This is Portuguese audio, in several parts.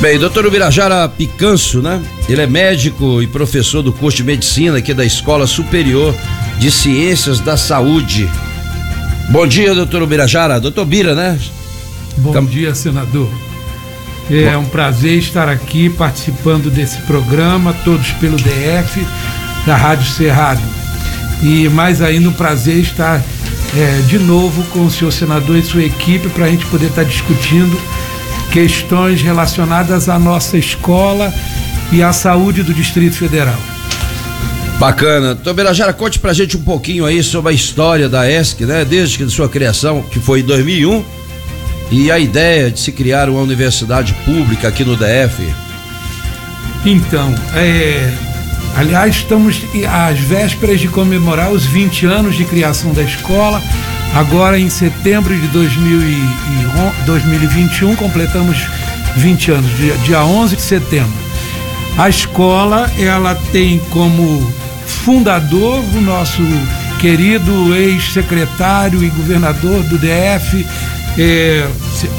Bem, doutor Ubirajara Picanço, né? Ele é médico e professor do curso de medicina aqui da Escola Superior de Ciências da Saúde. Bom dia, doutor Ubirajara. Doutor Bira, né? Bom Tam... dia, senador. É Bom. um prazer estar aqui participando desse programa, todos pelo DF, da Rádio Cerrado. E mais ainda um prazer estar é, de novo com o senhor senador e sua equipe para a gente poder estar discutindo questões relacionadas à nossa escola e à saúde do Distrito Federal. Bacana. Então, Berajara, conte pra gente um pouquinho aí sobre a história da ESC, né? Desde que sua criação, que foi em 2001, e a ideia de se criar uma universidade pública aqui no DF. Então, é, aliás, estamos às vésperas de comemorar os 20 anos de criação da escola. Agora, em setembro de 2021, completamos 20 anos, dia, dia 11 de setembro. A escola, ela tem como fundador o nosso querido ex-secretário e governador do DF, é,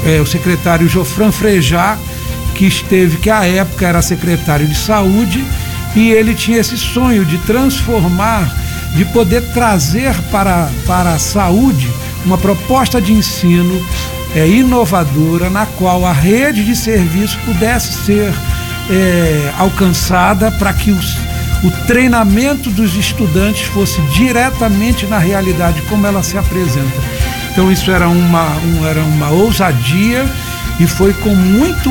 é, o secretário Jofran Frejá, que esteve, que à época era secretário de saúde, e ele tinha esse sonho de transformar de poder trazer para, para a saúde uma proposta de ensino é, inovadora na qual a rede de serviço pudesse ser é, alcançada para que os, o treinamento dos estudantes fosse diretamente na realidade como ela se apresenta. Então isso era uma, um, era uma ousadia e foi com, muito,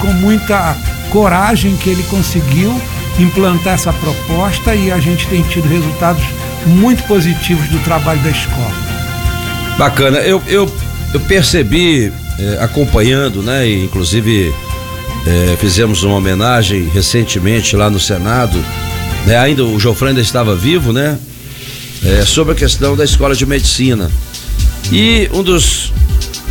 com muita coragem que ele conseguiu implantar essa proposta e a gente tem tido resultados muito positivos do trabalho da escola. Bacana, eu, eu, eu percebi eh, acompanhando, né, e inclusive eh, fizemos uma homenagem recentemente lá no Senado, né, ainda o Jofran ainda estava vivo, né, eh, sobre a questão da escola de medicina. E um dos,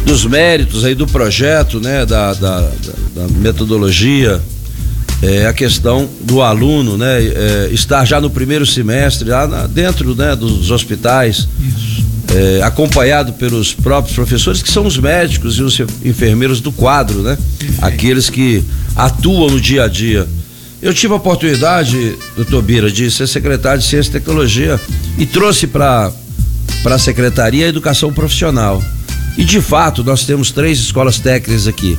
dos méritos aí do projeto, né, da, da, da metodologia é, a questão do aluno, né, é, estar já no primeiro semestre, lá na, dentro, né, dos hospitais, é, acompanhado pelos próprios professores, que são os médicos e os enfermeiros do quadro, né, aqueles que atuam no dia a dia. Eu tive a oportunidade, doutor Bira, de ser secretário de Ciência e Tecnologia e trouxe para para a Secretaria a Educação Profissional. E de fato, nós temos três escolas técnicas aqui: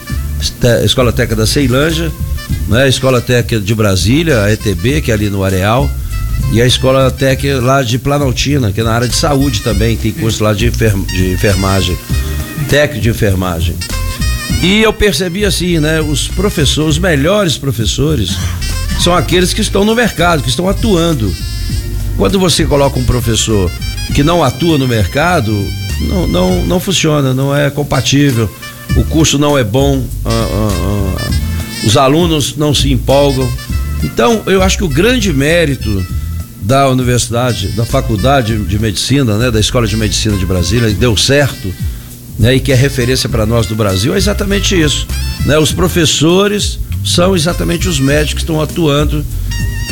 Escola Técnica da Ceilândia, né? A Escola Técnica de Brasília, a ETB, que é ali no Areal, e a Escola Técnica lá de Planaltina, que é na área de saúde também, tem curso lá de, enfer de enfermagem, técnico de enfermagem. E eu percebi assim, né? Os professores, os melhores professores, são aqueles que estão no mercado, que estão atuando. Quando você coloca um professor que não atua no mercado, não, não, não funciona, não é compatível, o curso não é bom, uh, uh, uh, os alunos não se empolgam. Então, eu acho que o grande mérito da universidade, da faculdade de medicina, né, da Escola de Medicina de Brasília, deu certo, né, e que é referência para nós do Brasil, é exatamente isso. Né? Os professores são exatamente os médicos que estão atuando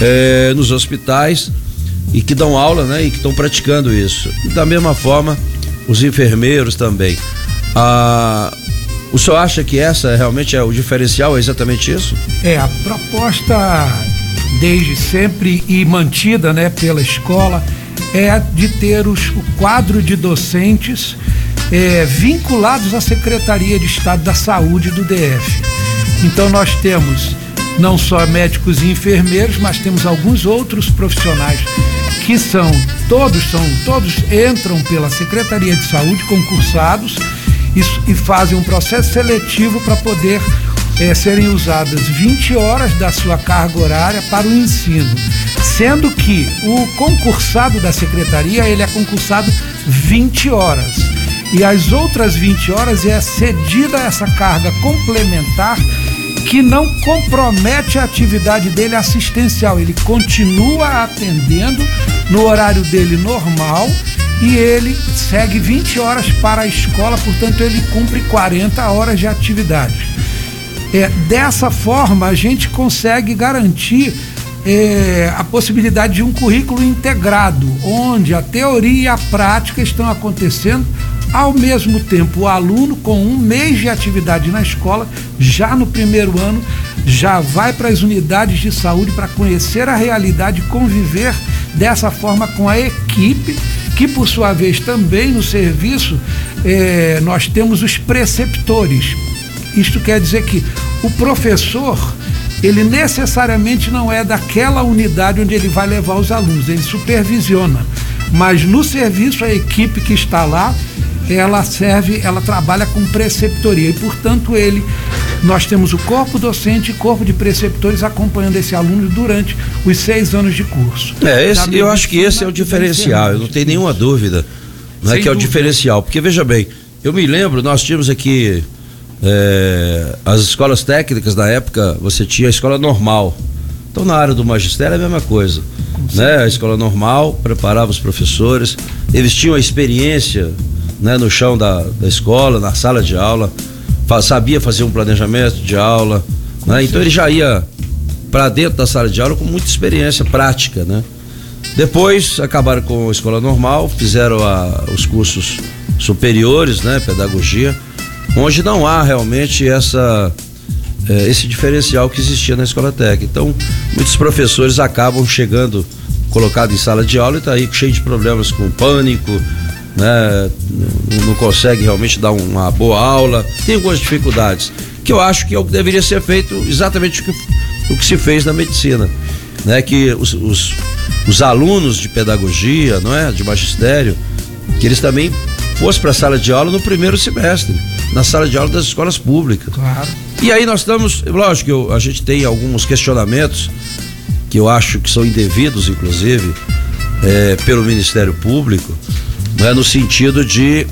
é, nos hospitais e que dão aula, né, e que estão praticando isso. E da mesma forma, os enfermeiros também. Ah, o senhor acha que essa realmente é o diferencial, é exatamente isso? É, a proposta desde sempre e mantida né, pela escola é de ter os, o quadro de docentes é, vinculados à Secretaria de Estado da Saúde do DF. Então nós temos não só médicos e enfermeiros, mas temos alguns outros profissionais que são todos são todos entram pela Secretaria de Saúde concursados e, e fazem um processo seletivo para poder é, serem usadas 20 horas da sua carga horária para o ensino, sendo que o concursado da secretaria ele é concursado 20 horas. E as outras 20 horas é cedida essa carga complementar que não compromete a atividade dele assistencial, ele continua atendendo no horário dele normal e ele segue 20 horas para a escola, portanto, ele cumpre 40 horas de atividade. É, dessa forma, a gente consegue garantir é, a possibilidade de um currículo integrado, onde a teoria e a prática estão acontecendo ao mesmo tempo. O aluno, com um mês de atividade na escola, já no primeiro ano, já vai para as unidades de saúde para conhecer a realidade e conviver dessa forma com a equipe, que por sua vez também no serviço eh, nós temos os preceptores. Isto quer dizer que o professor ele necessariamente não é daquela unidade onde ele vai levar os alunos, ele supervisiona. Mas no serviço, a equipe que está lá, ela serve, ela trabalha com preceptoria e, portanto, ele, nós temos o corpo docente e corpo de preceptores acompanhando esse aluno durante os seis anos de curso. É, esse, eu acho que esse é o diferencial, eu não tenho nenhuma dúvida, não é que é o diferencial, porque veja bem, eu me lembro, nós tínhamos aqui é, as escolas técnicas da época, você tinha a escola normal. Então, na área do magistério é a mesma coisa. Né? A escola normal preparava os professores, eles tinham a experiência né, no chão da, da escola, na sala de aula, sabia fazer um planejamento de aula. Né? Então, ele já ia para dentro da sala de aula com muita experiência prática. Né? Depois, acabaram com a escola normal, fizeram a, os cursos superiores, né, pedagogia onde não há realmente essa é, esse diferencial que existia na escola técnica. Então, muitos professores acabam chegando colocado em sala de aula e está aí cheio de problemas com pânico, né? Não, consegue realmente dar uma boa aula, tem algumas dificuldades. Que eu acho que é o que deveria ser feito exatamente o que, o que se fez na medicina. Né? Que os, os, os alunos de pedagogia, não é? De magistério, que eles também fossem para a sala de aula no primeiro semestre na sala de aula das escolas públicas. Claro. E aí nós estamos, lógico que eu, a gente tem alguns questionamentos que eu acho que são indevidos, inclusive, é, pelo Ministério Público, né, no sentido de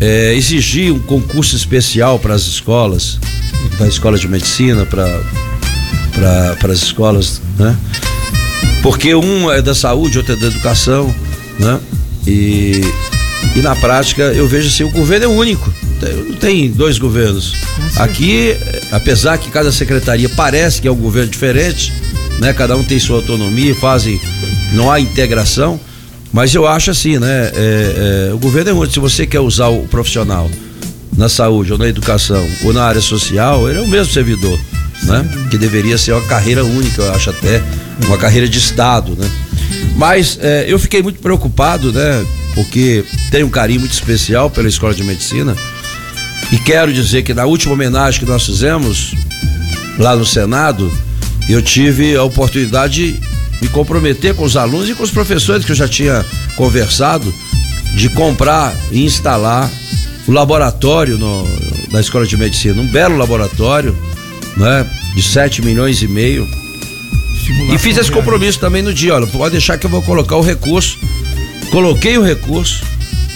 é, exigir um concurso especial para as escolas, para a escola de medicina, para para as escolas, né? Porque um é da saúde, outro é da educação, né? E, e na prática eu vejo assim, o governo é único não tem dois governos. Aqui, apesar que cada secretaria parece que é um governo diferente, né? Cada um tem sua autonomia, fazem, não há integração, mas eu acho assim, né? É, é, o governo é único. Se você quer usar o profissional na saúde ou na educação ou na área social, ele é o mesmo servidor, né? Que deveria ser uma carreira única, eu acho até uma carreira de estado, né? Mas é, eu fiquei muito preocupado, né? Porque tenho um carinho muito especial pela escola de medicina e quero dizer que na última homenagem que nós fizemos lá no Senado, eu tive a oportunidade de me comprometer com os alunos e com os professores que eu já tinha conversado de comprar e instalar o laboratório no, na Escola de Medicina, um belo laboratório, né, de 7 milhões e meio. Simulação e fiz esse compromisso também no dia, olha, pode deixar que eu vou colocar o recurso. Coloquei o recurso,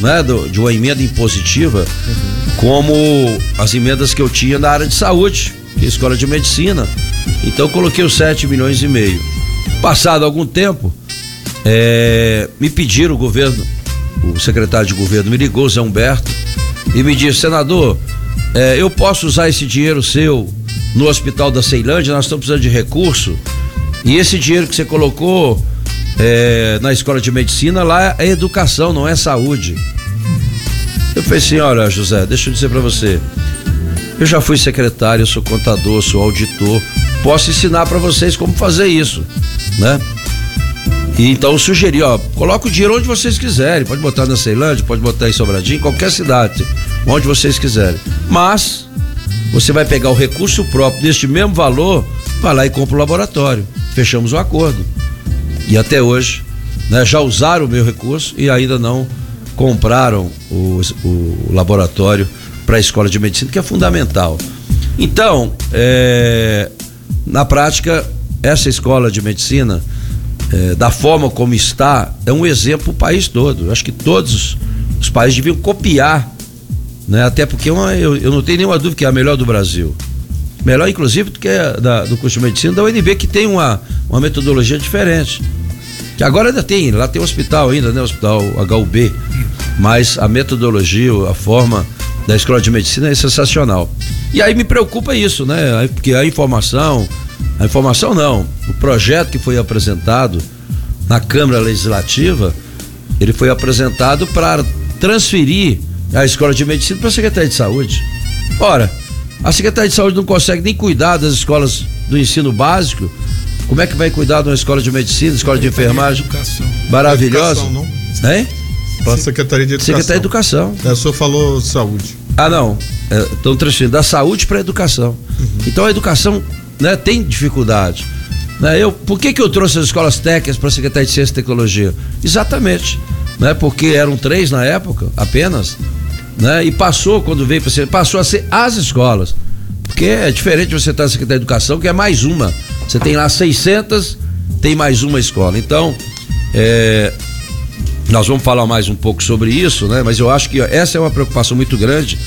né, do, de uma emenda impositiva, uhum. como as emendas que eu tinha na área de saúde, que é a escola de medicina. Então coloquei os 7 milhões e meio. Passado algum tempo, é, me pediram o governo, o secretário de governo me ligou, Zé Humberto, e me disse, senador, é, eu posso usar esse dinheiro seu no hospital da Ceilândia, nós estamos precisando de recurso, e esse dinheiro que você colocou é, na escola de medicina, lá é educação, não é saúde. Eu falei assim, olha José, deixa eu dizer para você, eu já fui secretário, sou contador, sou auditor, posso ensinar para vocês como fazer isso, né? E então eu sugeri, ó, coloca o dinheiro onde vocês quiserem, pode botar na Ceilândia, pode botar em Sobradinho, qualquer cidade, onde vocês quiserem. Mas você vai pegar o recurso próprio deste mesmo valor, vai lá e compra o laboratório. Fechamos o acordo. E até hoje, né, já usaram o meu recurso e ainda não compraram o, o laboratório para a escola de medicina, que é fundamental. Então, é, na prática, essa escola de medicina, é, da forma como está, é um exemplo para o país todo. Eu acho que todos os países deviam copiar, né? até porque é uma, eu, eu, não tenho nenhuma dúvida que é a melhor do Brasil. Melhor, inclusive, do que da, do curso de medicina da UNB, que tem uma, uma metodologia diferente. Que agora ainda tem, lá tem um hospital ainda, né? Hospital HUB. Mas a metodologia, a forma da escola de medicina é sensacional. E aí me preocupa isso, né? Porque a informação, a informação não, o projeto que foi apresentado na Câmara Legislativa, ele foi apresentado para transferir a escola de medicina para a Secretaria de Saúde. Ora, a Secretaria de Saúde não consegue nem cuidar das escolas do ensino básico, como é que vai cuidar de uma escola de medicina, escola de enfermagem? Educação. Maravilhosa. Educação, não? Hein? Para a Secretaria de Educação. Secretaria de Educação. É, o senhor falou saúde. Ah, não. Estão é, transferindo da saúde para a educação. Uhum. Então a educação né, tem dificuldade. Né? Eu, por que, que eu trouxe as escolas técnicas para a Secretaria de Ciência e Tecnologia? Exatamente. Né, porque eram três na época apenas. Né, e passou, quando veio para ser, passou a ser as escolas. Porque é diferente você estar na Secretaria de Educação, que é mais uma. Você tem lá 600, tem mais uma escola. Então, é, nós vamos falar mais um pouco sobre isso, né? Mas eu acho que essa é uma preocupação muito grande.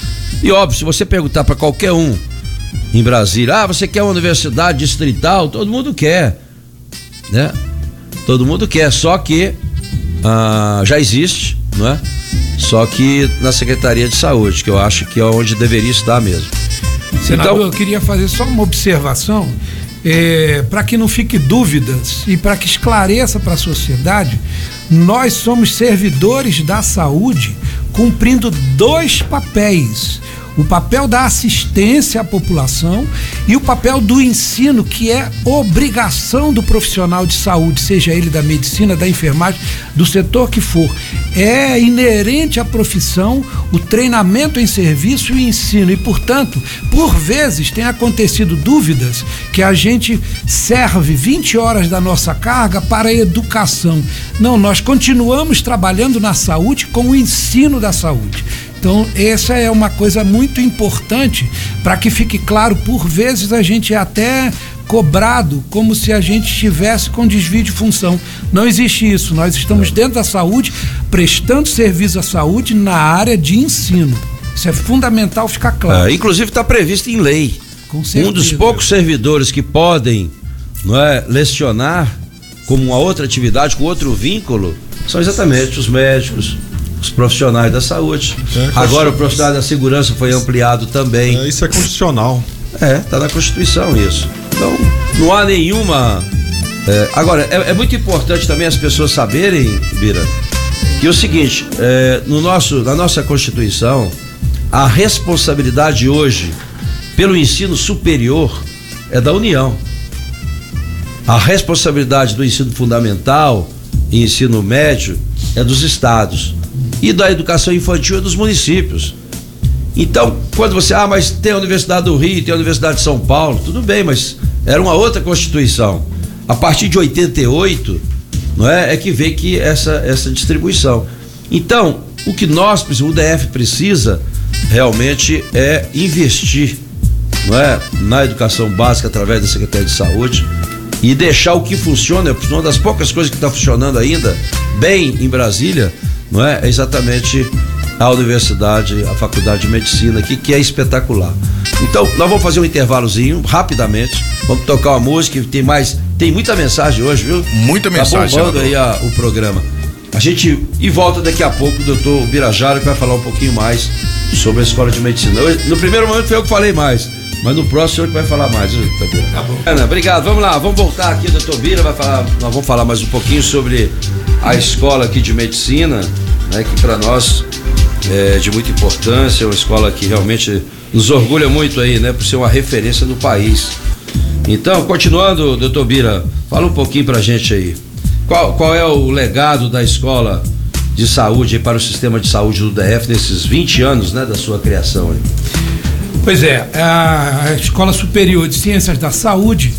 E óbvio, se você perguntar para qualquer um em Brasília, ah, você quer uma universidade distrital? Todo mundo quer, né? Todo mundo quer, só que ah, já existe, não é? Só que na Secretaria de Saúde, que eu acho que é onde deveria estar mesmo. Senador, então, eu queria fazer só uma observação é, para que não fique dúvidas e para que esclareça para a sociedade, nós somos servidores da saúde cumprindo dois papéis o papel da assistência à população e o papel do ensino, que é obrigação do profissional de saúde, seja ele da medicina, da enfermagem, do setor que for. É inerente à profissão o treinamento em serviço e ensino. E, portanto, por vezes tem acontecido dúvidas que a gente serve 20 horas da nossa carga para a educação. Não, nós continuamos trabalhando na saúde com o ensino da saúde. Então, essa é uma coisa muito importante para que fique claro, por vezes a gente é até cobrado como se a gente estivesse com desvio de função. Não existe isso. Nós estamos dentro da saúde, prestando serviço à saúde na área de ensino. Isso é fundamental ficar claro. É, inclusive está previsto em lei. Um dos poucos servidores que podem não é, lecionar como uma outra atividade, com outro vínculo, são exatamente os médicos, os profissionais da saúde. É, Agora o profissional da segurança foi ampliado também. É, isso é constitucional. É, tá na Constituição isso. Então, não há nenhuma. É, agora, é, é, muito importante também as pessoas saberem, Bira, que é o seguinte, é, no nosso, na nossa Constituição, a responsabilidade hoje pelo ensino superior é da União. A responsabilidade do ensino fundamental e ensino médio é dos estados e da educação infantil é dos municípios. Então, quando você, ah, mas tem a Universidade do Rio, tem a Universidade de São Paulo, tudo bem, mas era uma outra Constituição. A partir de 88, não é, é que vê que essa essa distribuição. Então, o que nós precisamos, o DF precisa realmente é investir, não é, na educação básica através da Secretaria de Saúde e deixar o que funciona, uma das poucas coisas que está funcionando ainda bem em Brasília não é? É exatamente a universidade, a faculdade de medicina aqui, que é espetacular. Então, nós vamos fazer um intervalozinho, rapidamente. Vamos tocar uma música, tem mais, tem muita mensagem hoje, viu? Muita tá mensagem. Tá bombando aí a, o programa. A gente e volta daqui a pouco o doutor Birajara que vai falar um pouquinho mais sobre a escola de medicina. Eu, no primeiro momento foi eu que falei mais, mas no próximo o senhor que vai falar mais, viu, Tá bom. Ana, obrigado. Vamos lá, vamos voltar aqui, doutor Bira vai falar, nós vamos falar mais um pouquinho sobre a escola aqui de medicina né, que para nós é de muita importância, é uma escola que realmente nos orgulha muito aí, né, por ser uma referência no país. Então, continuando, doutor Bira, fala um pouquinho pra gente aí. Qual, qual é o legado da escola de saúde para o sistema de saúde do DF nesses 20 anos, né, da sua criação aí? Pois é, a Escola Superior de Ciências da Saúde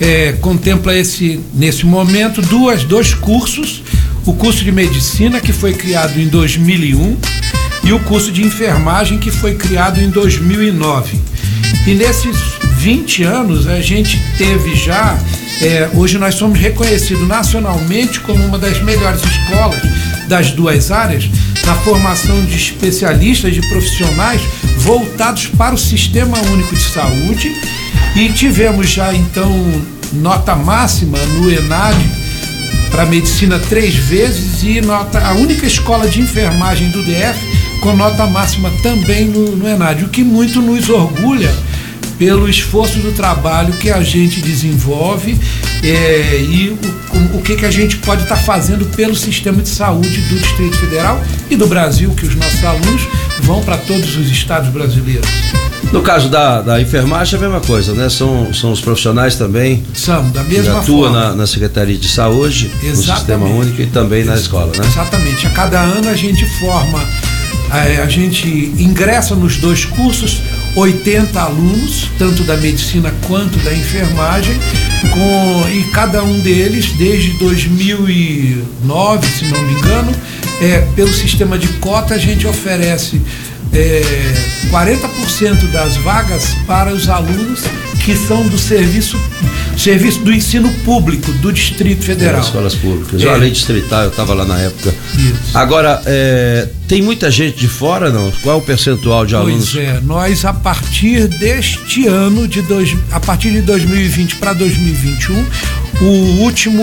é, contempla esse, nesse momento, duas, dois cursos o curso de medicina, que foi criado em 2001, e o curso de enfermagem, que foi criado em 2009. E nesses 20 anos, a gente teve já. É, hoje nós somos reconhecidos nacionalmente como uma das melhores escolas das duas áreas na formação de especialistas, de profissionais voltados para o Sistema Único de Saúde e tivemos já então nota máxima no ENAD para medicina três vezes e nota a única escola de enfermagem do DF com nota máxima também no, no Enad, o que muito nos orgulha pelo esforço do trabalho que a gente desenvolve é, e o, o, que, que a gente pode estar tá fazendo pelo sistema de saúde do Distrito Federal e do Brasil, que os nossos alunos vão para todos os estados brasileiros. No caso da, da enfermagem é a mesma coisa, né? São, são os profissionais também São, da que mesma atuam forma. na, na Secretaria de Saúde, no Exatamente. Sistema Único e também na escola, né? Exatamente. A cada ano a gente forma, eh, a gente ingressa nos dois cursos 80 alunos, tanto da medicina quanto da enfermagem, com, e cada um deles, desde 2009, se não me engano, é, pelo sistema de cota, a gente oferece é, 40% das vagas para os alunos que são do serviço, serviço do ensino público do Distrito Federal. Nas escolas públicas. É. A lei distrital, eu estava lá na época. Isso. Agora, é, tem muita gente de fora, não? Qual é o percentual de alunos? Pois é, nós a partir deste ano, de dois, a partir de 2020 para 2021, o último,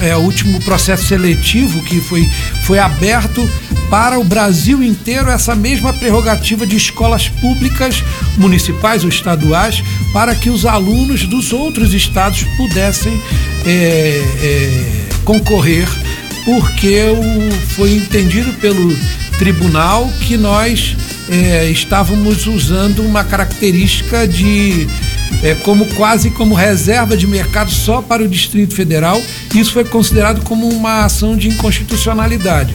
é, o último processo seletivo que foi, foi aberto para o Brasil inteiro essa mesma prerrogativa de escolas públicas, municipais ou estaduais, para que os alunos dos outros estados pudessem é, é, concorrer, porque o, foi entendido pelo tribunal que nós é, estávamos usando uma característica de é, como quase como reserva de mercado só para o Distrito Federal. Isso foi considerado como uma ação de inconstitucionalidade.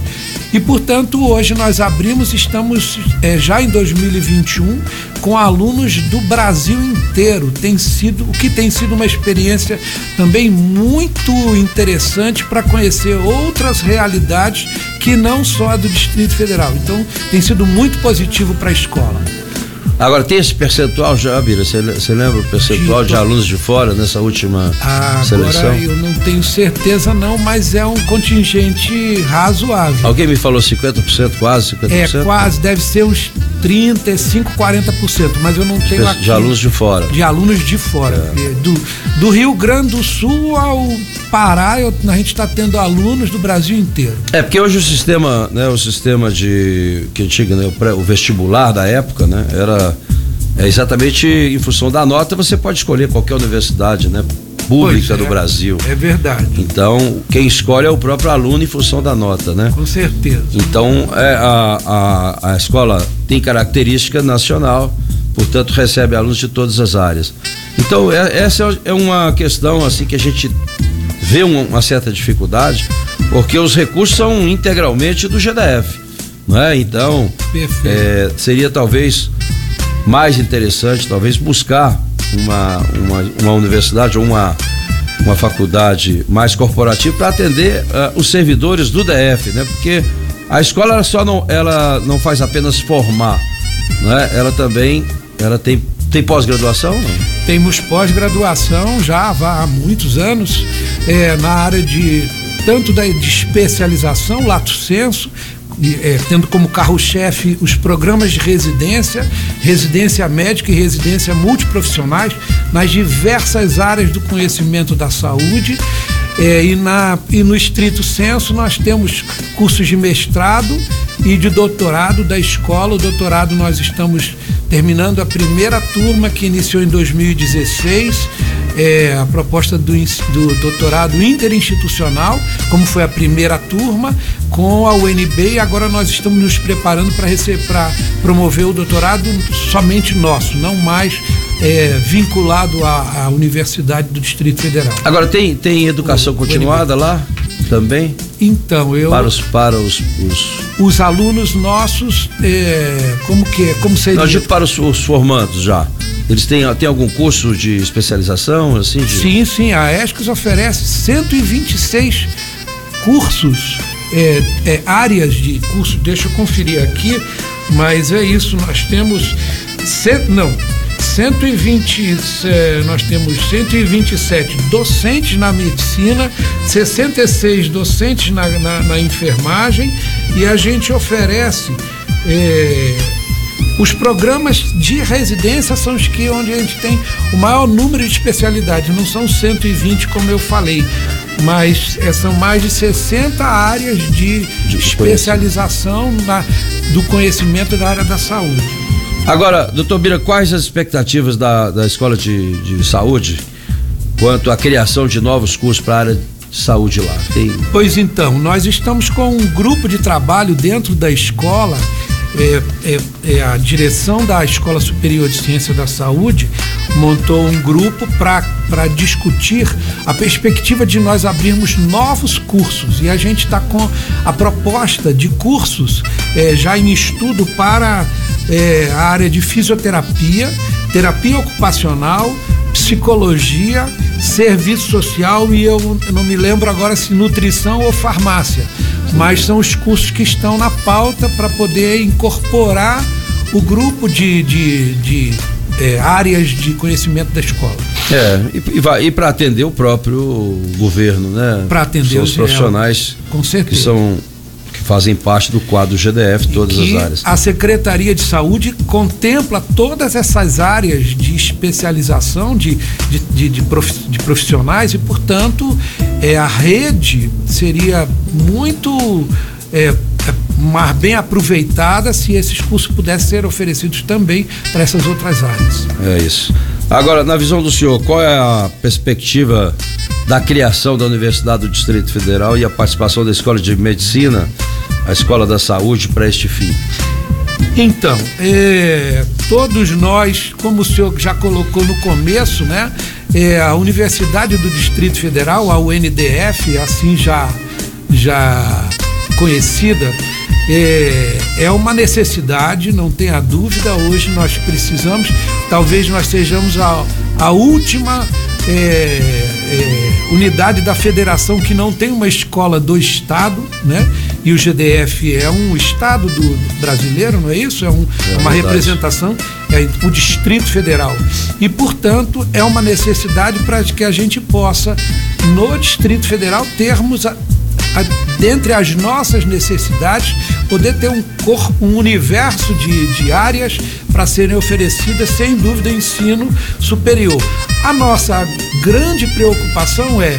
E, portanto, hoje nós abrimos, estamos é, já em 2021 com alunos do Brasil inteiro. Tem sido, o que tem sido uma experiência também muito interessante para conhecer outras realidades que não só a do Distrito Federal. Então, tem sido muito positivo para a escola. Agora, tem esse percentual já, Bira? Você lembra o percentual de De- alunos de fora nessa última seleção? Agora eu não tenho certeza não, mas é um contingente razoável. Alguém me falou 50%, quase 50%? É quase, deve ser uns 35, 40%, mas eu não tenho De, aqui. de alunos de fora. de alunos de fora. É. Do, do Rio Grande do Sul ao Pará, eu- a gente está tendo alunos do Brasil inteiro. É, porque hoje o sistema, né, o sistema de, que antiga, né, o, pré- o vestibular da época, né, era é exatamente em função da nota, você pode escolher qualquer universidade, né, pública Pois do é, Brasil. É verdade, Então, quem escolhe é o próprio aluno em função da nota, né? com certeza. Então, é, a, a, a escola tem característica nacional, portanto, recebe alunos de todas as áreas. Então, é- essa é uma questão assim que a gente vê uma, certa dificuldade, porque os recursos são integralmente do GDF, não é? Então, é, seria talvez mais interessante, talvez buscar uma, uma, uma universidade ou uma, uma faculdade mais corporativa para atender ah, os servidores do DF, né? Porque a escola ela só não, ela não faz apenas formar, não é? Ela também, ela tem, tem pós-graduação? Temos pós-graduação já há muitos anos é, na área de tanto da de especialização, lato senso, é, tendo como carro-chefe os programas de residência, residência médica e residência multiprofissionais nas diversas áreas do conhecimento da saúde. É, e, na, e no estrito senso nós temos cursos de mestrado e de doutorado da escola. O doutorado nós estamos terminando a primeira turma que iniciou em 2016, é, a proposta do, do doutorado interinstitucional, como foi a primeira turma, com a UNB e agora nós estamos nos preparando para receber para promover o doutorado somente nosso, não mais é, vinculado à, à Universidade do Distrito Federal. Agora tem, tem educação O- continuada lá também? Então, eu Para os, para os, os os alunos nossos, é, como que é? Como seria? não, digo para os, os formandos já. Eles têm, têm algum curso de especialização, assim? De... Sim, sim, a ESCOS oferece 126 cursos, é, é, áreas de curso, deixa eu conferir aqui, mas é isso, nós temos, cento, não, 120, é, nós temos 127 docentes na medicina, 66 docentes na, na, na enfermagem e a gente oferece é, os programas de residência são os que onde a gente tem o maior número de especialidades, não são 120 como eu falei, mas é, são mais de 60 áreas de, De especialização na, do conhecimento da área da saúde. Agora, doutor Bira, quais as expectativas da, da Escola de, de Saúde quanto à criação de novos cursos para a área de saúde lá? Tem, Pois então, nós estamos com um grupo de trabalho dentro da escola é, é, é, a direção da Escola Superior de Ciência da Saúde montou um grupo para discutir a perspectiva de nós abrirmos novos cursos. E a gente está com a proposta de cursos é, já em estudo para é, a área de fisioterapia, terapia ocupacional, psicologia, serviço social e eu não me lembro agora se nutrição ou farmácia mas são os cursos que estão na pauta para poder incorporar o grupo de, de, de é, áreas de conhecimento da escola. É, e, e, para atender o próprio governo, né? Para atender os profissionais com certeza. que são fazem parte do quadro GDF, todas as áreas. A Secretaria de Saúde contempla todas essas áreas de especialização de, de, de, de profissionais e, portanto, é, a rede seria muito é, mais bem aproveitada se esses cursos pudessem ser oferecidos também para essas outras áreas. É isso. Agora, na visão do senhor, qual é a perspectiva da criação da Universidade do Distrito Federal e a participação da Escola de Medicina, a Escola da Saúde, para este fim? Então, é, todos nós, como o senhor já colocou no começo, né? É, a Universidade do Distrito Federal, a UNDF, assim já, já conhecida, é, é uma necessidade, não tenha dúvida. Hoje nós precisamos, talvez nós sejamos a, a última é, é, unidade da federação que não tem uma escola do Estado, né? E o GDF é um Estado do brasileiro, não é isso? É, um, é uma representação, é o Distrito Federal. E, portanto, é uma necessidade para que a gente possa, no Distrito Federal, termos a, dentre as nossas necessidades, poder ter um corpo, um universo de, de áreas para serem oferecidas, sem dúvida, ensino superior. A nossa grande preocupação é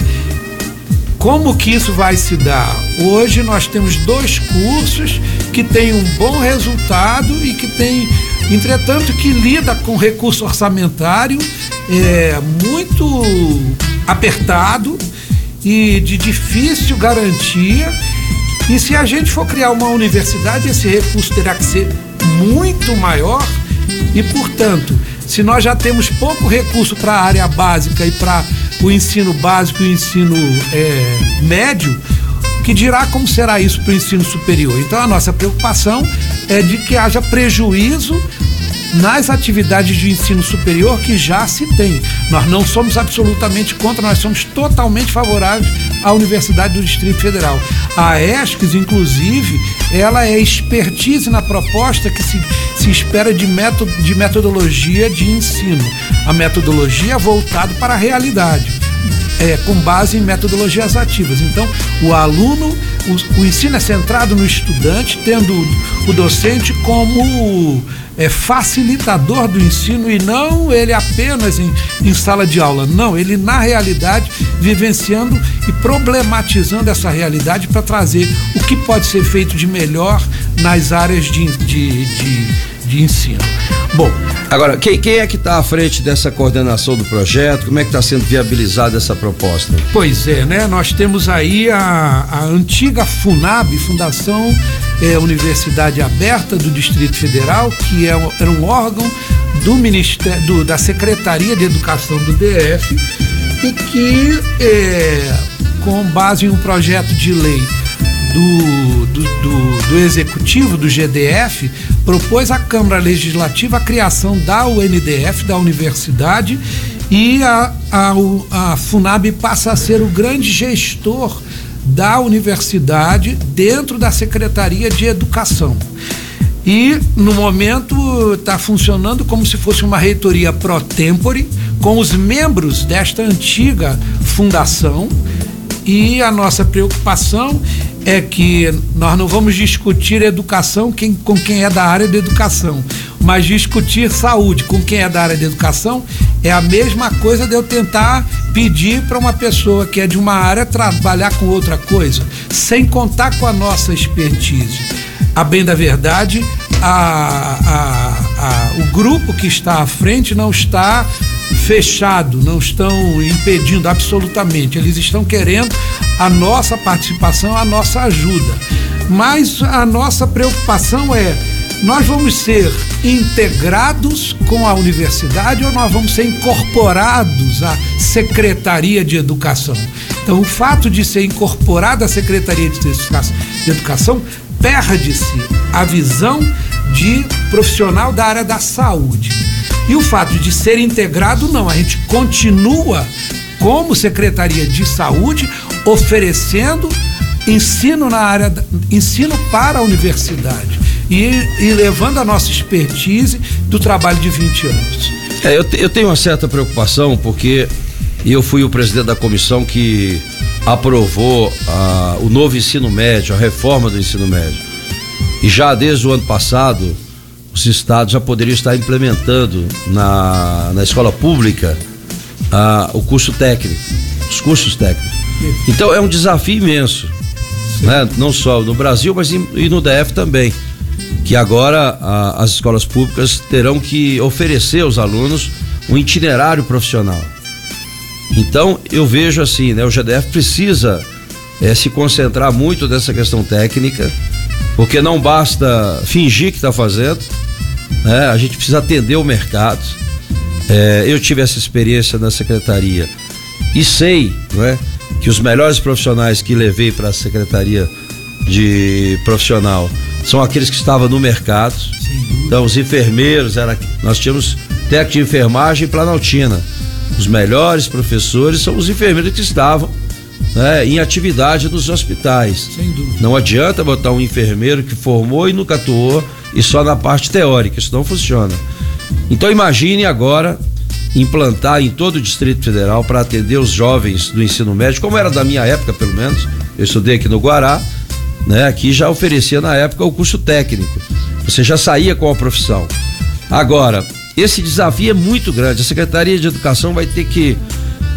como que isso vai se dar? Hoje nós temos dois cursos que têm um bom resultado e que tem, entretanto, que lida com recurso orçamentário é, muito apertado e de difícil garantia. E se a gente for criar uma universidade, esse recurso terá que ser muito maior e, portanto, se nós já temos pouco recurso para a área básica e para o ensino básico e o ensino é, médio, que dirá como será isso para o ensino superior. Então a nossa preocupação é de que haja prejuízo nas atividades de ensino superior que já se tem. Nós não somos absolutamente contra, nós somos totalmente favoráveis à Universidade do Distrito Federal. A ESCS, inclusive, ela é expertise na proposta que se, se espera de, método, de metodologia de ensino. A metodologia voltada para a realidade. É, com base em metodologias ativas. Então, o aluno, o, o ensino é centrado no estudante, tendo o docente como é, facilitador do ensino e não ele apenas em, em sala de aula. Não, ele na realidade vivenciando e problematizando essa realidade para trazer o que pode ser feito de melhor nas áreas de, de, de, de ensino. Bom, agora, quem, quem é que está à frente dessa coordenação do projeto? Como é que está sendo viabilizada essa proposta? Pois é, né? Nós temos aí a, a antiga FUNAB, Fundação é, Universidade Aberta do Distrito Federal, que é, era um órgão do Ministério, do, da Secretaria de Educação do DF e que, é, com base em um projeto de lei do, do, do, do, Executivo, do GDF, propôs à Câmara Legislativa a criação da UNDF, da Universidade, e a, a, a FUNAB passa a ser o grande gestor da universidade dentro da Secretaria de Educação. E, no momento, está funcionando como se fosse uma reitoria pro tempore, com os membros desta antiga fundação. E a nossa preocupação é que nós não vamos discutir educação quem, com quem é da área de educação, mas discutir saúde com quem é da área de educação é a mesma coisa de eu tentar pedir para uma pessoa que é de uma área trabalhar com outra coisa, sem contar com a nossa expertise. A bem da verdade, a, a, a, o grupo que está à frente não está fechado, não estão impedindo absolutamente. Eles estão querendo a nossa participação, a nossa ajuda. Mas a nossa preocupação é nós vamos ser integrados com a universidade ou nós vamos ser incorporados à Secretaria de Educação. Então, o fato de ser incorporado à Secretaria de Educação perde-se a visão de profissional da área da saúde. E o fato de ser integrado, não, a gente continua como Secretaria de Saúde oferecendo ensino na área, ensino para a universidade e, e levando a nossa expertise do trabalho de 20 anos. É, eu, eu tenho uma certa preocupação porque eu fui o presidente da comissão que aprovou a, o novo ensino médio, a reforma do ensino médio. E já desde o ano passado, os estados já poderiam estar implementando na, na escola pública a, o curso técnico, os cursos técnicos. Então é um desafio imenso, né? não só no Brasil, mas e no DF também. Que agora a, as escolas públicas terão que oferecer aos alunos um itinerário profissional. Então eu vejo assim, né? O GDF precisa é, se concentrar muito nessa questão técnica, porque não basta fingir que está fazendo, né? A gente precisa atender o mercado. É, eu tive essa experiência na secretaria e sei, não é, que os melhores profissionais que levei para a secretaria de profissional são aqueles que estavam no mercado. Então os enfermeiros era, nós tínhamos técnico de enfermagem e planaltina. Os melhores professores são os enfermeiros que estavam né, em atividade nos hospitais. Não adianta botar um enfermeiro que formou e nunca atuou e só na parte teórica, isso não funciona. Então imagine agora implantar em todo o Distrito Federal para atender os jovens do ensino médio, como era da minha época, pelo menos. Eu estudei aqui no Guará, né? Aqui já oferecia na época o curso técnico. Você já saía com a profissão. Agora, esse desafio é muito grande. A Secretaria de Educação vai ter que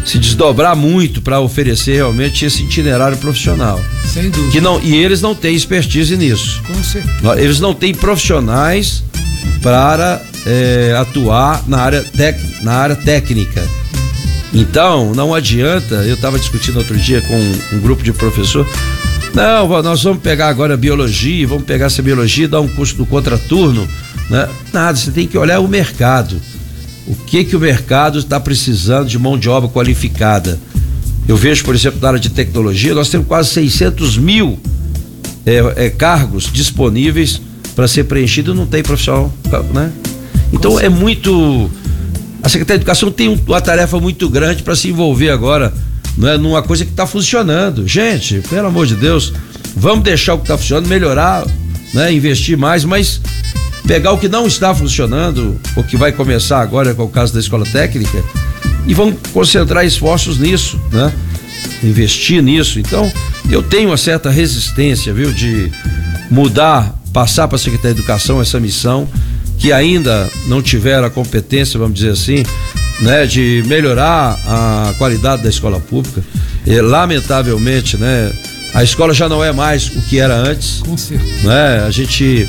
se desdobrar muito para oferecer realmente esse itinerário profissional. Sem dúvida. Que não, e eles não têm expertise nisso. Com certeza. Eles não têm profissionais para é, atuar na área, tec, na área técnica. Então, não adianta, eu estava discutindo outro dia com um, um grupo de professor. Não, nós vamos pegar agora biologia, vamos pegar essa biologia e dar um curso do contraturno. Né? Nada, você tem que olhar o mercado. O que que o mercado está precisando de mão de obra qualificada? Eu vejo, por exemplo, na área de tecnologia, nós temos quase 600 mil é, é, cargos disponíveis para ser preenchido, não tem profissional, né? Então é muito. A Secretaria de Educação tem uma tarefa muito grande para se envolver agora, não é numa coisa que está funcionando. Gente, pelo amor de Deus, vamos deixar o que está funcionando, melhorar, né? Investir mais, mas pegar o que não está funcionando, o que vai começar agora com o caso da escola técnica, e vamos concentrar esforços nisso, né? Investir nisso. Então, eu tenho uma certa resistência, viu, de mudar, passar para a Secretaria de Educação essa missão, que ainda não tiveram a competência, vamos dizer assim, né, de melhorar a qualidade da escola pública. E, lamentavelmente, né, a escola já não é mais o que era antes. Com certeza. Né? A gente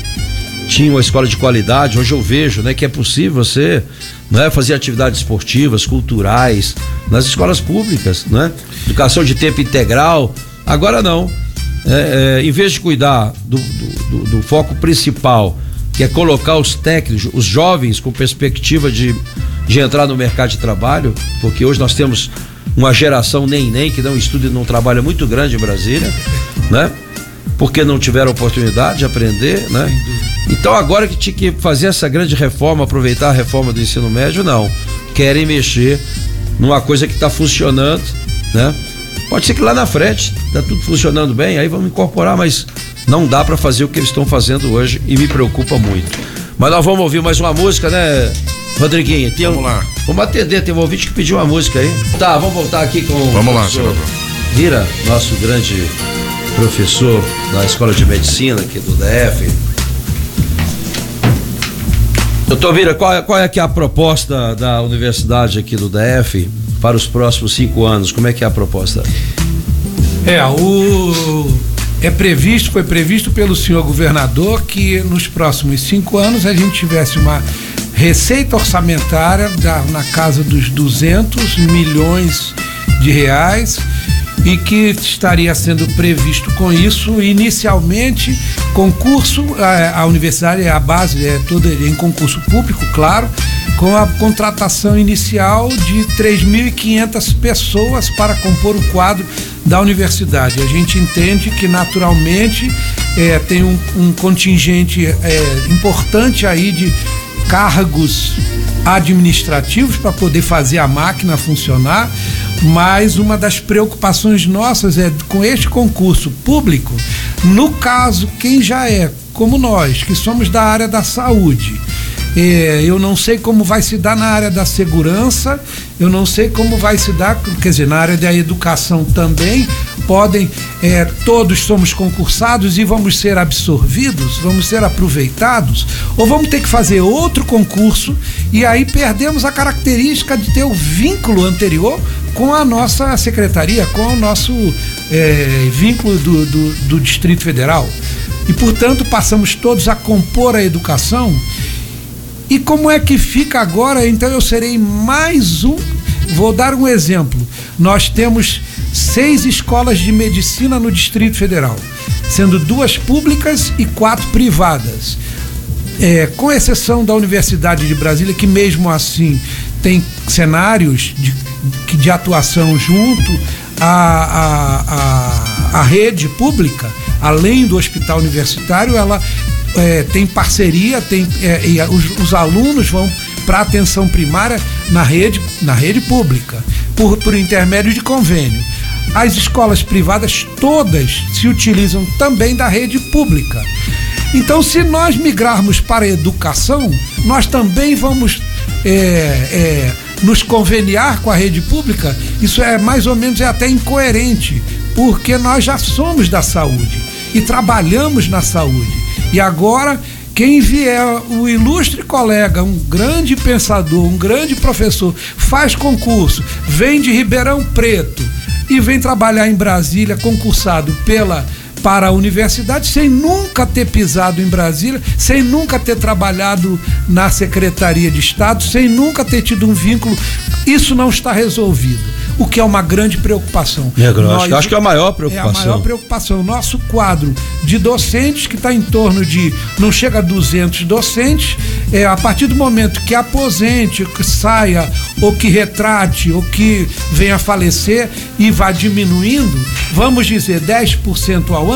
tinha uma escola de qualidade, hoje eu vejo, né, que é possível você, né, fazer atividades esportivas, culturais nas escolas públicas, né? Educação de tempo integral. Agora não. É, é, em vez de cuidar do, do, do, foco principal, que é colocar os técnicos, os jovens com perspectiva de, de entrar no mercado de trabalho, porque hoje nós temos uma geração nem nem que não estuda e não trabalha muito grande em Brasília, né? Porque não tiveram oportunidade de aprender, né? Então agora que tinha que fazer essa grande reforma, aproveitar a reforma do ensino médio, não. Querem mexer numa coisa que está funcionando, né? Pode ser que lá na frente tá tudo funcionando bem, aí vamos incorporar, mas não dá para fazer o que eles estão fazendo hoje e me preocupa muito. Mas nós vamos ouvir mais uma música, né, Rodriguinho? Tem vamos um, lá. Vamos atender, tem um ouvinte que pediu uma música aí. Tá, vamos voltar aqui com. Vamos lá, senador. Vira, nosso grande professor da Escola de Medicina aqui do DF, Doutor Vira, qual é, qual é que é a proposta da universidade aqui do DF para os próximos cinco anos? Como é que é a proposta? É, o é previsto, foi previsto pelo senhor governador que nos próximos cinco anos a gente tivesse uma receita orçamentária da, na casa dos 200 milhões de reais e que estaria sendo previsto com isso inicialmente concurso a, a universidade a base é toda em concurso público claro com a contratação inicial de 3.500 pessoas para compor o quadro da universidade. A gente entende que naturalmente é, tem um, um contingente é, importante aí de cargos administrativos para poder fazer a máquina funcionar, mas uma das preocupações nossas é com este concurso público, no caso, quem já é, como nós, que somos da área da saúde, eu não sei como vai se dar na área da segurança, eu não sei como vai se dar, quer dizer, na área da educação também, podem, é, todos somos concursados e vamos ser absorvidos, vamos ser aproveitados, ou vamos ter que fazer outro concurso e aí perdemos a característica de ter o vínculo anterior com a nossa secretaria, com o nosso é, vínculo do, do, do Distrito Federal. E, portanto, passamos todos a compor a educação. E como é que fica agora? Então, eu serei mais um. Vou dar um exemplo. Nós temos seis escolas de medicina no Distrito Federal, sendo duas públicas e quatro privadas. É, com exceção da Universidade de Brasília, que mesmo assim tem cenários de, de atuação junto à, à, à, à rede pública, além do hospital universitário, ela é, tem parceria, tem, é, e os, os alunos vão para atenção primária na rede, na rede pública, por, por intermédio de convênio. As escolas privadas todas se utilizam também da rede pública. Então, se nós migrarmos para a educação, nós também vamos é, é, nos conveniar com a rede pública. Isso é mais ou menos é até incoerente, porque nós já somos da saúde e trabalhamos na saúde. E agora quem vier, o ilustre colega, um grande pensador, um grande professor, faz concurso, vem de Ribeirão Preto e vem trabalhar em Brasília, concursado pela para a universidade sem nunca ter pisado em Brasília, sem nunca ter trabalhado na Secretaria de Estado, sem nunca ter tido um vínculo. Isso não está resolvido o que é uma grande preocupação. Negro, Nós, acho que é a maior preocupação. É a maior preocupação. O nosso quadro de docentes, que está em torno de, não chega a 200 docentes, é, a partir do momento que aposente, que saia, ou que retrate, ou que venha a falecer e vá diminuindo, vamos dizer 10% ao ano,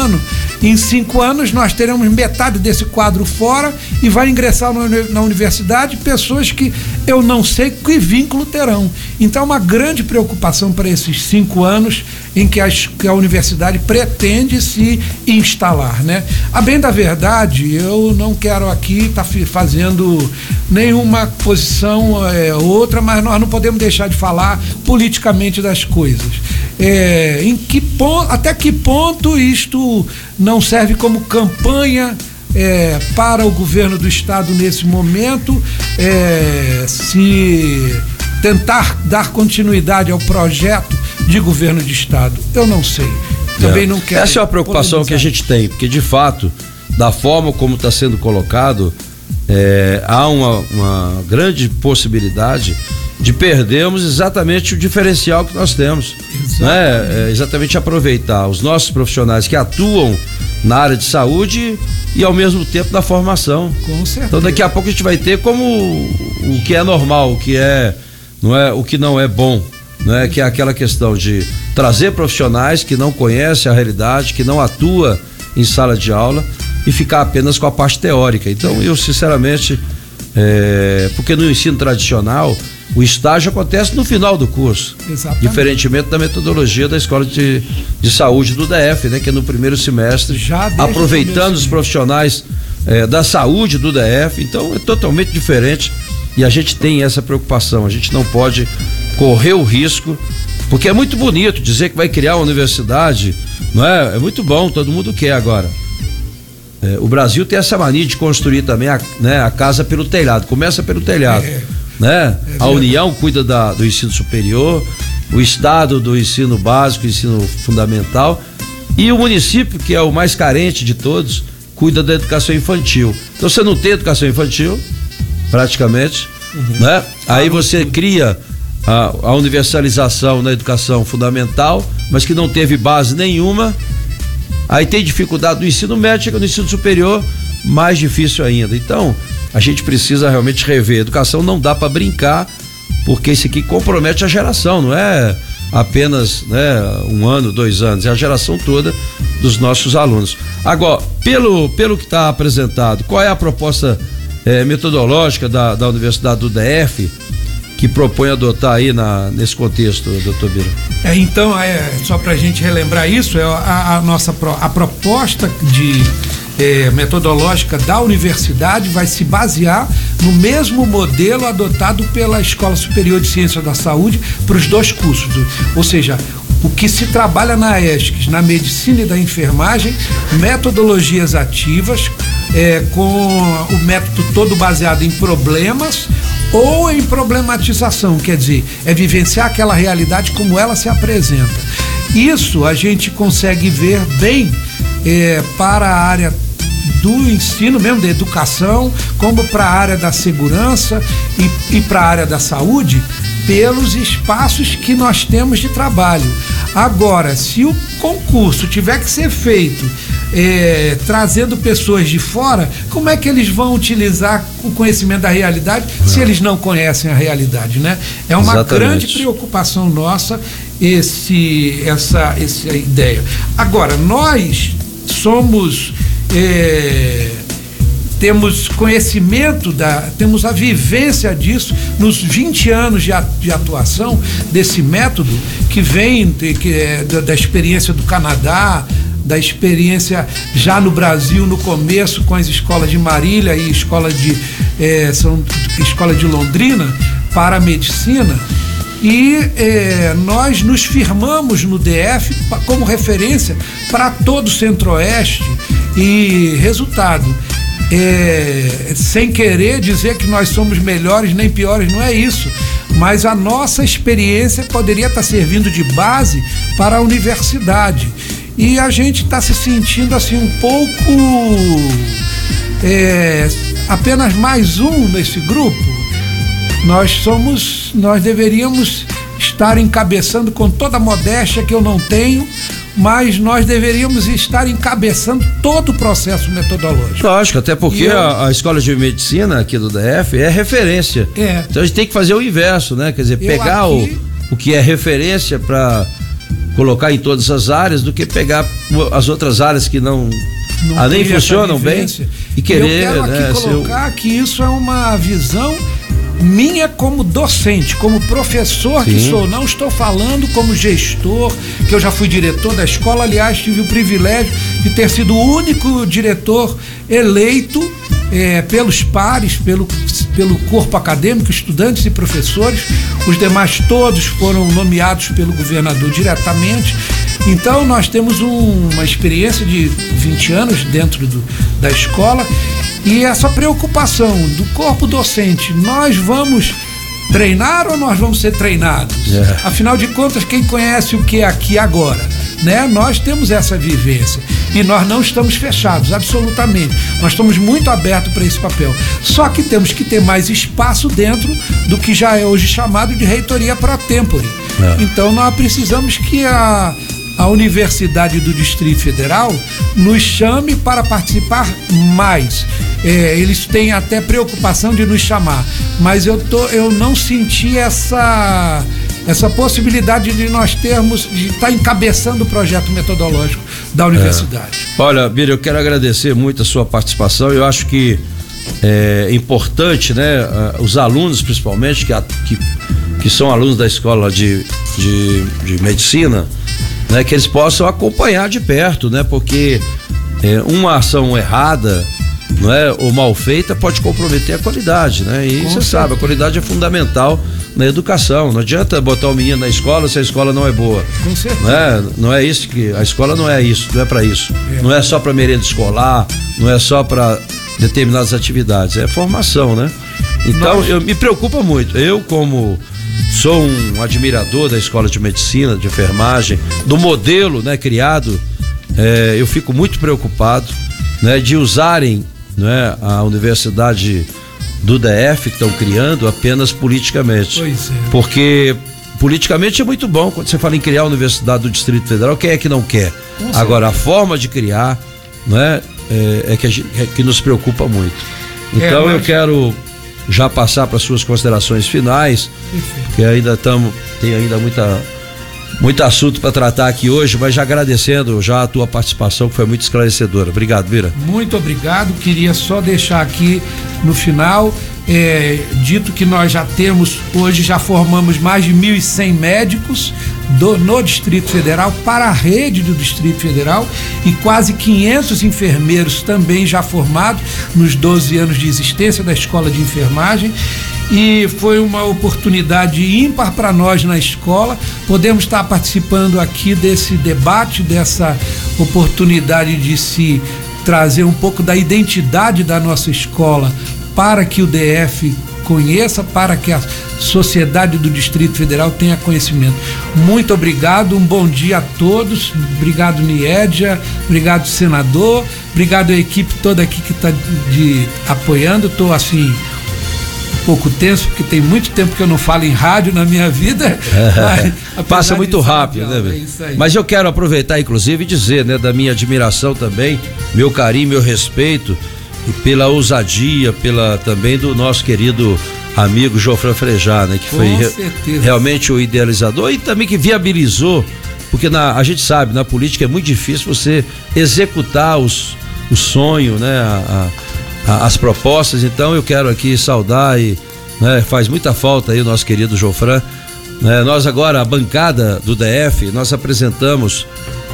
em cinco anos nós teremos metade desse quadro fora e vai ingressar na universidade pessoas que eu não sei que vínculo terão. Então, uma grande preocupação para esses cinco anos em que a, que a universidade pretende se instalar, né? A bem da verdade, eu não quero aqui estar tá fazendo nenhuma posição é, outra, mas nós não podemos deixar de falar politicamente das coisas. É, em que ponto, até que ponto isto não serve como campanha é, para o governo do estado nesse momento é, se tentar dar continuidade ao projeto de governo de estado. Eu não sei. Também é. não quero. Essa é a preocupação polemizar. que a gente tem, porque de fato, da forma como está sendo colocado, é, há uma, uma grande possibilidade de perdermos exatamente o diferencial que nós temos. Né? É, exatamente aproveitar os nossos profissionais que atuam na área de saúde e ao mesmo tempo na formação. Com certeza. Então daqui a pouco a gente vai ter como o que é normal, o que é não é o que não é bom, não é que é aquela questão de trazer profissionais que não conhecem a realidade, que não atua em sala de aula e ficar apenas com a parte teórica. Então eu sinceramente, é, porque no ensino tradicional o estágio acontece no final do curso. Exatamente. Diferentemente da metodologia da Escola de, de Saúde do DF, né? Que é no primeiro semestre, aproveitando os profissionais é, da saúde do DF. Então é totalmente diferente e a gente tem essa preocupação. A gente não pode correr o risco, porque é muito bonito dizer que vai criar uma universidade, não é? É muito bom, todo mundo quer agora. É, o Brasil tem essa mania de construir também a, né, a casa pelo telhado. Começa pelo telhado. É né? É a União cuida da, do ensino superior, o Estado do ensino básico, ensino fundamental e o município, que é o mais carente de todos, cuida da educação infantil. Então você não tem educação infantil, praticamente, uhum. né? Aí você cria a, a universalização na educação fundamental, mas que não teve base nenhuma. Aí tem dificuldade no ensino médio, no ensino superior, mais difícil ainda. Então, a gente precisa realmente rever. Educação não dá para brincar, porque isso aqui compromete a geração, não é apenas né, um ano, dois anos, é a geração toda dos nossos alunos. Agora, pelo, pelo que está apresentado, qual é a proposta eh, metodológica da, da Universidade do DF que propõe adotar aí na, nesse contexto, doutor Bira? É, então, é, só para a gente relembrar isso, é a, a nossa a proposta de é, metodológica da universidade vai se basear no mesmo modelo adotado pela Escola Superior de Ciências da Saúde para os dois cursos. Ou seja, o que se trabalha na ESCS, na medicina e da enfermagem, metodologias ativas, é, com o método todo baseado em problemas ou em problematização, quer dizer, é vivenciar aquela realidade como ela se apresenta. Isso a gente consegue ver bem é, para a área do ensino mesmo, da educação, como para a área da segurança e, e para a área da saúde, pelos espaços que nós temos de trabalho. Agora, se o concurso tiver que ser feito é, trazendo pessoas de fora, como é que eles vão utilizar o conhecimento da realidade se eles não conhecem a realidade, né? É uma Exatamente. grande preocupação nossa esse, essa, essa ideia. Agora, nós somos é, temos conhecimento da, temos a vivência disso nos 20 anos de, de atuação desse método que vem de, que é, da, da experiência do Canadá, da experiência já no Brasil no começo com as escolas de Marília e escola de é, são escola de Londrina para a medicina e é, nós nos firmamos no DF como referência para todo o Centro-Oeste e resultado, é, sem querer dizer que nós somos melhores nem piores, não é isso. Mas a nossa experiência poderia estar servindo de base para a universidade. E a gente está se sentindo assim um pouco é, apenas mais um nesse grupo. Nós somos, nós deveríamos estar encabeçando com toda a modéstia que eu não tenho mas nós deveríamos estar encabeçando todo o processo metodológico. Lógico, até porque eu... a, a, Escola de Medicina aqui do DF é referência. É. Então a gente tem que fazer o inverso, né? Quer dizer, eu pegar aqui... o, o que é referência para colocar em todas as áreas do que pegar as outras áreas que não, não ah, nem funcionam bem e querer. Eu quero aqui né, colocar que isso é uma visão minha como docente, como professor Sim. que sou, não estou falando como gestor, que eu já fui diretor da escola, aliás, tive o privilégio de ter sido o único diretor eleito é, pelos pares, pelo, pelo corpo acadêmico, estudantes e professores. Os demais todos foram nomeados pelo governador diretamente. Então, nós temos um, uma experiência de 20 anos dentro do, da escola e essa preocupação do corpo docente, nós vamos treinar ou nós vamos ser treinados? É. Afinal de contas, quem conhece o que é aqui agora? Né? Nós temos essa vivência e nós não estamos fechados, absolutamente. Nós estamos muito abertos para esse papel. Só que temos que ter mais espaço dentro do que já é hoje chamado de reitoria pro tempore. É. Então nós precisamos que a a Universidade do Distrito Federal nos chame para participar mais. É, eles têm até preocupação de nos chamar, mas eu, tô, eu não senti essa essa possibilidade de nós termos, de estar tá encabeçando o projeto metodológico da universidade. É. Olha, Bira, eu quero agradecer muito a sua participação. Eu acho que é importante, né, os alunos principalmente, que, que, que são alunos da escola de, de, de medicina, né, que eles possam acompanhar de perto, né, porque é, uma ação errada, não é, ou mal feita pode comprometer a qualidade, né? E você sabe, a qualidade é fundamental na educação. Não adianta botar o menino na escola se a escola não é boa. Com certeza. Não é, não é isso que a escola não é isso, não é para isso. É. Não é só para merenda escolar, não é só para determinadas atividades, é formação, né? Então, Nós... eu me preocupa muito. Eu como Sou um admirador da escola de medicina, de enfermagem, do modelo né, criado. É, eu fico muito preocupado né, de usarem né, a universidade do DF que estão criando apenas politicamente. Pois é. Porque politicamente é muito bom quando você fala em criar a Universidade do Distrito Federal, quem é que não quer? Agora, a forma de criar né, é, é, que, gente, é que nos preocupa muito. Então mas- eu quero já passar para suas considerações finais, que ainda estamos, tem ainda muita, muito assunto para tratar aqui hoje, mas já agradecendo já a tua participação, que foi muito esclarecedora. Obrigado, Bira. Muito obrigado. Queria só deixar aqui no final é, dito que nós já temos, hoje já formamos mais de 1.100 médicos do- no Distrito Federal, para a rede do Distrito Federal, e quase 500 enfermeiros também já formados nos 12 anos de existência da Escola de Enfermagem. E foi uma oportunidade ímpar para nós na escola. Podemos estar participando aqui desse debate, dessa oportunidade de se trazer um pouco da identidade da nossa escola para que o DF conheça, para que a sociedade do Distrito Federal tenha conhecimento. Muito obrigado, um bom dia a todos. Obrigado, Niédia. Obrigado, senador. Obrigado à equipe toda aqui que está de, apoiando. Estou assim um pouco tenso, porque tem muito tempo que eu não falo em rádio na minha vida. mas, Passa muito rápido, né, é. Mas eu quero aproveitar, inclusive, e dizer, né, da minha admiração também, meu carinho, meu respeito e pela ousadia, pela também do nosso querido amigo Jofran Frejá, né, que Com foi re- realmente o idealizador e também que viabilizou, porque na, a gente sabe, na política é muito difícil você executar os, o sonho, né, a- a- as propostas. Então eu quero aqui saudar e né, faz muita falta aí o nosso querido Jofran. né. nós agora, a bancada do DF, nós apresentamos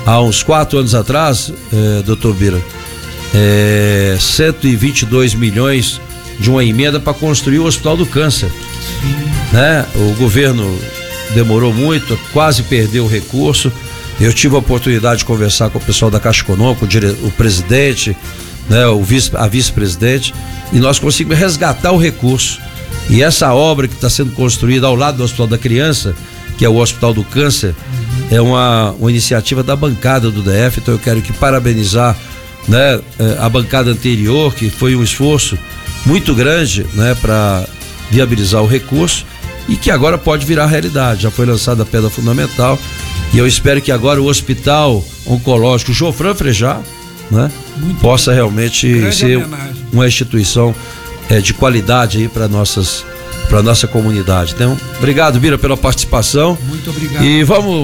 há uns quatro anos atrás, eh, doutor Bira, eh, 122 milhões de uma emenda para construir o Hospital do Câncer né? O governo demorou muito, quase perdeu o recurso. Eu tive a oportunidade de conversar com o pessoal da Caixa Econômica, o, o presidente, né? o vice, a vice-presidente, e nós conseguimos resgatar o recurso. E essa obra que está sendo construída ao lado do Hospital da Criança, que é o Hospital do Câncer, é uma, uma iniciativa da bancada do DF, então eu quero aqui parabenizar né, eh, a bancada anterior, que foi um esforço muito grande né, para viabilizar o recurso e que agora pode virar realidade. Já foi lançada a pedra fundamental e eu espero que agora o Hospital Oncológico Jofran Frejá né, Muito possa realmente Grande ser homenagem. uma instituição eh, de qualidade aí para nossas para nossa comunidade. Então, obrigado, Bira, pela participação. Muito obrigado. E vamos